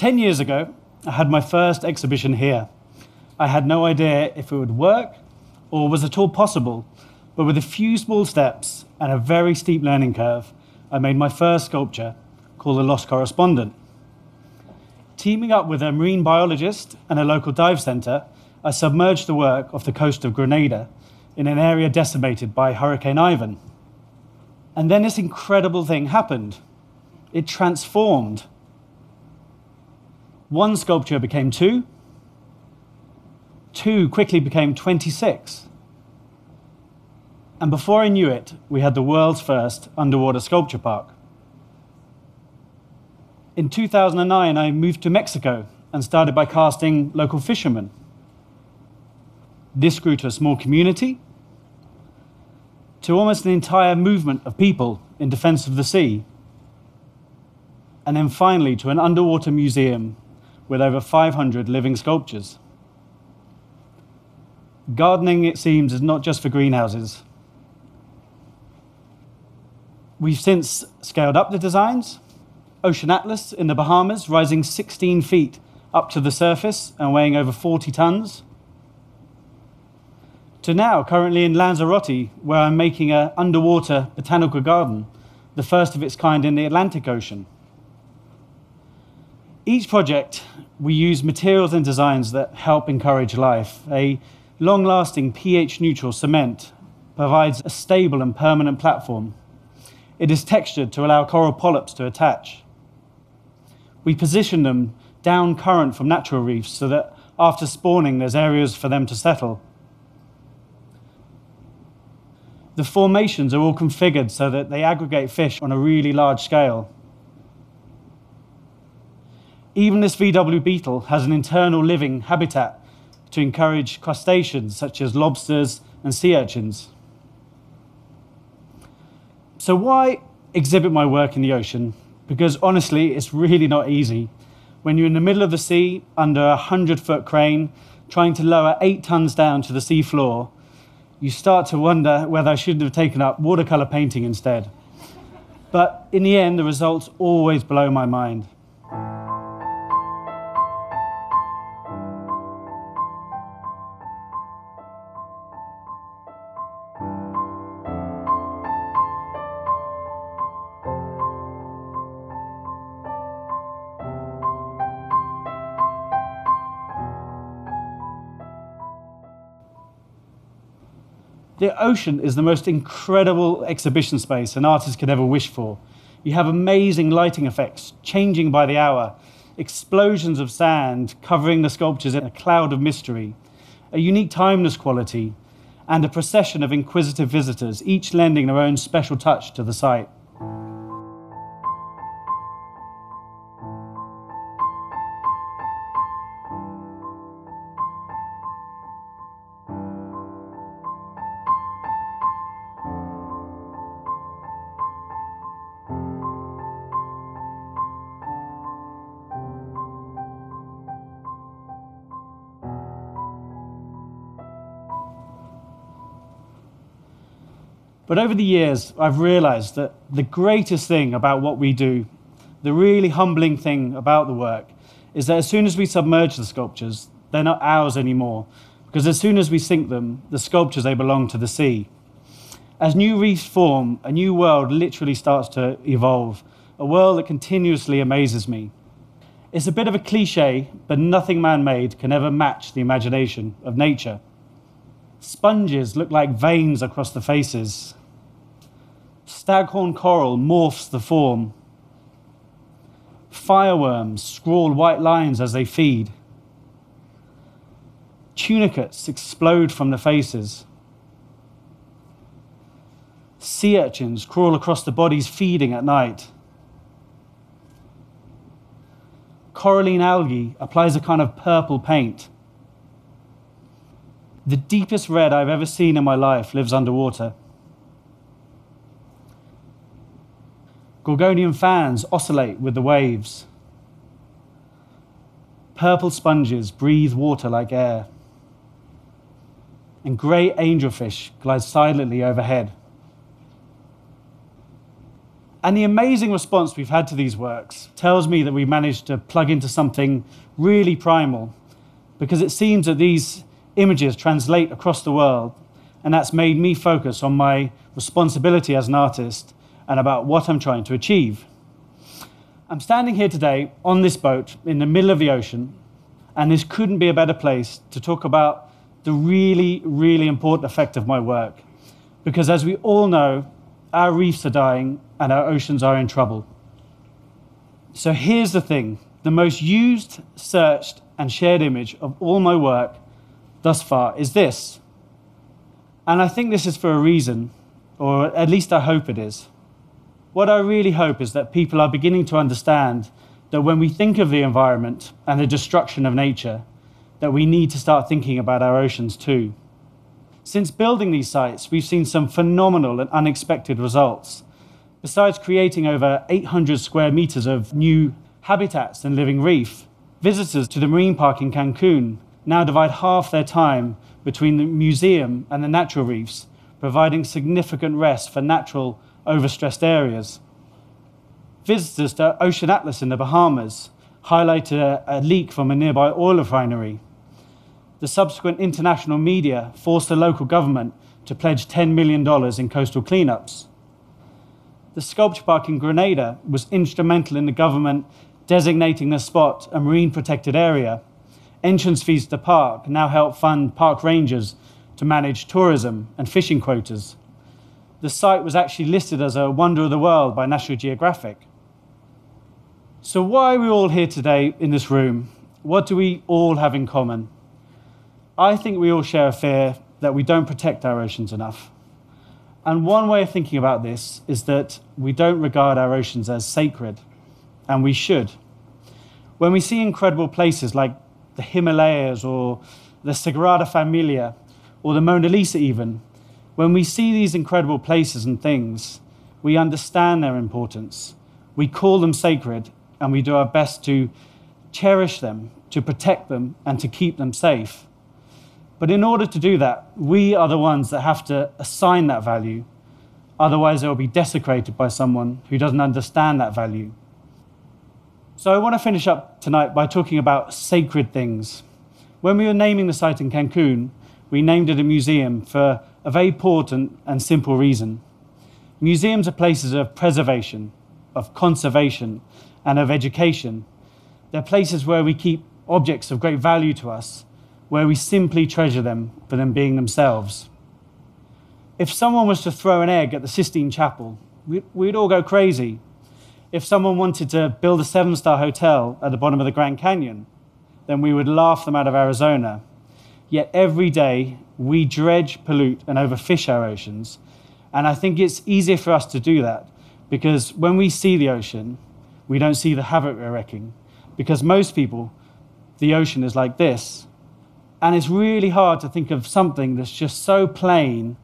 10 years ago, I had my first exhibition here. I had no idea if it would work or was at all possible, but with a few small steps and a very steep learning curve, I made my first sculpture called The Lost Correspondent. Teaming up with a marine biologist and a local dive centre, I submerged the work off the coast of Grenada in an area decimated by Hurricane Ivan. And then this incredible thing happened. It transformed. One sculpture became two, two quickly became 26. And before I knew it, we had the world's first underwater sculpture park. In 2009, I moved to Mexico and started by casting local fishermen. This grew to a small community, to almost an entire movement of people in defense of the sea, and then finally to an underwater museum with over 500 living sculptures. Gardening, it seems, is not just for greenhouses. We've since scaled up the designs. Ocean Atlas in the Bahamas, rising 16 feet up to the surface and weighing over 40 tons. To now, currently in Lanzarote, where I'm making an underwater botanical garden, the first of its kind in the Atlantic Ocean. Each project, we use materials and designs that help encourage life. A long lasting pH neutral cement provides a stable and permanent platform. It is textured to allow coral polyps to attach. We position them down current from natural reefs so that after spawning, there's areas for them to settle. The formations are all configured so that they aggregate fish on a really large scale. Even this VW beetle has an internal living habitat to encourage crustaceans such as lobsters and sea urchins. So, why exhibit my work in the ocean? Because honestly, it's really not easy. When you're in the middle of the sea, under a 100 foot crane, trying to lower eight tons down to the sea floor, you start to wonder whether I shouldn't have taken up watercolour painting instead. But in the end, the results always blow my mind. The ocean is the most incredible exhibition space an artist could ever wish for. You have amazing lighting effects, changing by the hour, explosions of sand covering the sculptures in a cloud of mystery, a unique timeless quality, and a procession of inquisitive visitors, each lending their own special touch to the site. But over the years, I've realized that the greatest thing about what we do, the really humbling thing about the work, is that as soon as we submerge the sculptures, they're not ours anymore. Because as soon as we sink them, the sculptures, they belong to the sea. As new reefs form, a new world literally starts to evolve, a world that continuously amazes me. It's a bit of a cliche, but nothing man made can ever match the imagination of nature. Sponges look like veins across the faces, Staghorn coral morphs the form. Fireworms scrawl white lines as they feed. Tunicates explode from the faces. Sea urchins crawl across the bodies feeding at night. Coralline algae applies a kind of purple paint. The deepest red I've ever seen in my life lives underwater. Gorgonian fans oscillate with the waves. Purple sponges breathe water like air. And grey angelfish glide silently overhead. And the amazing response we've had to these works tells me that we managed to plug into something really primal because it seems that these images translate across the world, and that's made me focus on my responsibility as an artist and about what I'm trying to achieve. I'm standing here today on this boat in the middle of the ocean, and this couldn't be a better place to talk about the really, really important effect of my work. Because as we all know, our reefs are dying and our oceans are in trouble. So here's the thing the most used, searched, and shared image of all my work thus far is this. And I think this is for a reason, or at least I hope it is. What I really hope is that people are beginning to understand that when we think of the environment and the destruction of nature, that we need to start thinking about our oceans too. Since building these sites, we've seen some phenomenal and unexpected results. Besides creating over 800 square meters of new habitats and living reef, visitors to the marine park in Cancun now divide half their time between the museum and the natural reefs, providing significant rest for natural overstressed areas. Visitors to Ocean Atlas in the Bahamas highlighted a, a leak from a nearby oil refinery the subsequent international media forced the local government to pledge $10 million in coastal cleanups. The sculpture park in Grenada was instrumental in the government designating the spot a marine protected area. Entrance fees to the park now help fund park rangers to manage tourism and fishing quotas. The site was actually listed as a wonder of the world by National Geographic. So, why are we all here today in this room? What do we all have in common? I think we all share a fear that we don't protect our oceans enough. And one way of thinking about this is that we don't regard our oceans as sacred, and we should. When we see incredible places like the Himalayas or the Sagrada Familia or the Mona Lisa, even, when we see these incredible places and things, we understand their importance. We call them sacred, and we do our best to cherish them, to protect them, and to keep them safe. But in order to do that, we are the ones that have to assign that value. Otherwise, it will be desecrated by someone who doesn't understand that value. So I want to finish up tonight by talking about sacred things. When we were naming the site in Cancun, we named it a museum for a very important and simple reason. Museums are places of preservation, of conservation, and of education. They're places where we keep objects of great value to us where we simply treasure them for them being themselves. If someone was to throw an egg at the Sistine Chapel, we'd, all go crazy. If someone wanted to build a seven star hotel at the bottom of the Grand Canyon, then we would laugh them out of Arizona. Yet every day we dredge, pollute, and overfish our oceans. And I think it's easier for us to do that because when we see the ocean, we don't see the havoc we're wrecking. Because most people, the ocean is like this and it's really hard to think of something that's just so plain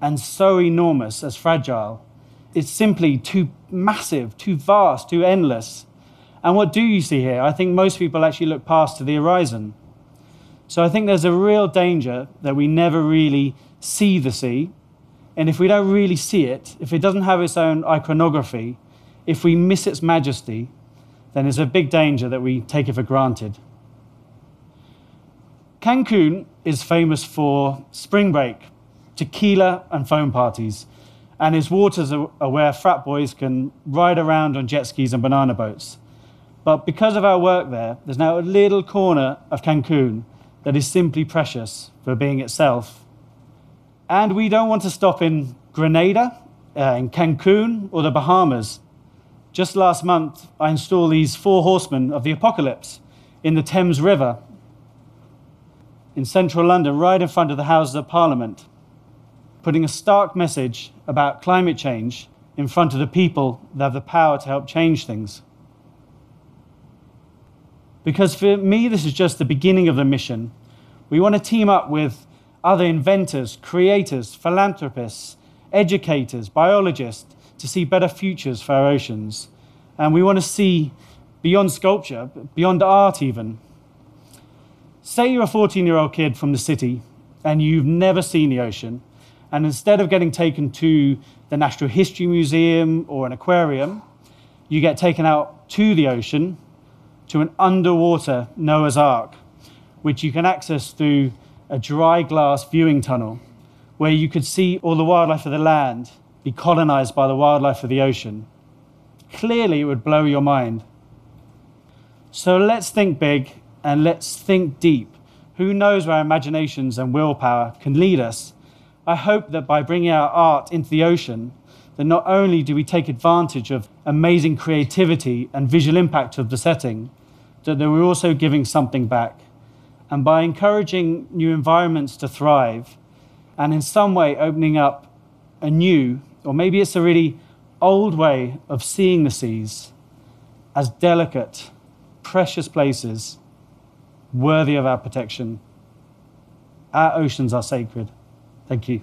and so enormous as fragile. It's simply too massive, too vast, too endless. And what do you see here? I think most people actually look past to the horizon. So I think there's a real danger that we never really see the sea. And if we don't really see it, if it doesn't have its own iconography, if we miss its majesty, then there's a big danger that we take it for granted. Cancun is famous for spring break, tequila, and foam parties, and its waters are where frat boys can ride around on jet skis and banana boats. But because of our work there, there's now a little corner of Cancun that is simply precious for being itself. And we don't want to stop in Grenada, uh, in Cancun, or the Bahamas. Just last month, I installed these four horsemen of the apocalypse in the Thames River in central London, right in front of the Houses of Parliament, putting a stark message about climate change in front of the people that have the power to help change things. Because for me, this is just the beginning of the mission. We want to team up with other inventors, creators, philanthropists, educators, biologists to see better futures for our oceans. And we want to see beyond sculpture, beyond art, even. Say you're a 14 year old kid from the city and you've never seen the ocean, and instead of getting taken to the Natural History Museum or an aquarium, you get taken out to the ocean to an underwater Noah's Ark, which you can access through a dry glass viewing tunnel where you could see all the wildlife of the land be colonized by the wildlife of the ocean. Clearly, it would blow your mind. So let's think big and let's think deep. Who knows where our imaginations and willpower can lead us? I hope that by bringing our art into the ocean, that not only do we take advantage of amazing creativity and visual impact of the setting, that we're also giving something back. And by encouraging new environments to thrive, and in some way opening up a new, or maybe it's a really old way of seeing the seas as delicate, precious places worthy of our protection. Our oceans are sacred. Thank you.